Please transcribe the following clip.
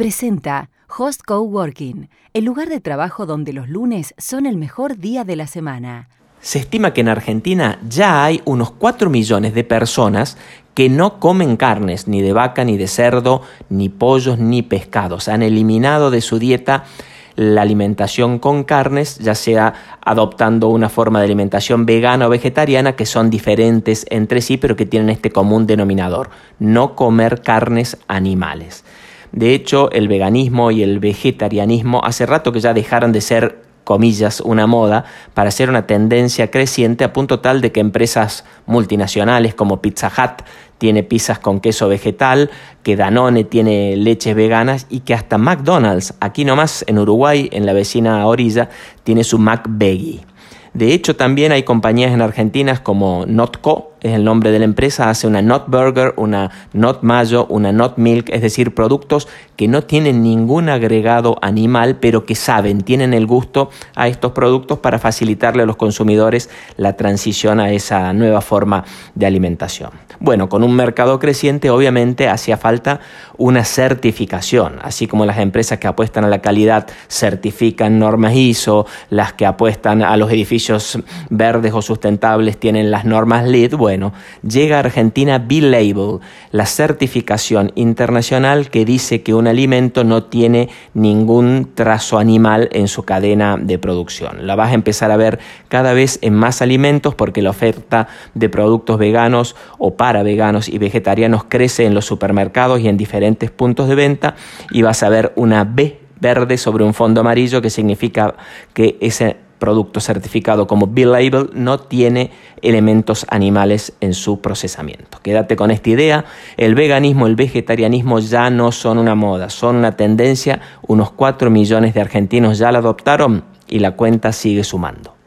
presenta Host Coworking, el lugar de trabajo donde los lunes son el mejor día de la semana. Se estima que en Argentina ya hay unos 4 millones de personas que no comen carnes, ni de vaca, ni de cerdo, ni pollos, ni pescados. Han eliminado de su dieta la alimentación con carnes, ya sea adoptando una forma de alimentación vegana o vegetariana que son diferentes entre sí, pero que tienen este común denominador, no comer carnes animales. De hecho, el veganismo y el vegetarianismo hace rato que ya dejaron de ser comillas, una moda, para ser una tendencia creciente a punto tal de que empresas multinacionales como Pizza Hut tiene pizzas con queso vegetal, que Danone tiene leches veganas y que hasta McDonald's, aquí nomás en Uruguay, en la vecina orilla, tiene su McVeggie. De hecho, también hay compañías en Argentina como Notco, es el nombre de la empresa, hace una Not Burger, una Not Mayo, una Not Milk, es decir, productos que no tienen ningún agregado animal, pero que saben, tienen el gusto a estos productos para facilitarle a los consumidores la transición a esa nueva forma de alimentación. Bueno, con un mercado creciente, obviamente hacía falta una certificación, así como las empresas que apuestan a la calidad certifican normas ISO, las que apuestan a los edificios verdes o sustentables tienen las normas LEED, llega a Argentina B-Label, la certificación internacional que dice que un alimento no tiene ningún trazo animal en su cadena de producción. La vas a empezar a ver cada vez en más alimentos porque la oferta de productos veganos o para veganos y vegetarianos crece en los supermercados y en diferentes puntos de venta y vas a ver una B verde sobre un fondo amarillo que significa que ese producto certificado como B-Label no tiene elementos animales en su procesamiento. Quédate con esta idea, el veganismo, el vegetarianismo ya no son una moda, son una tendencia, unos 4 millones de argentinos ya la adoptaron y la cuenta sigue sumando.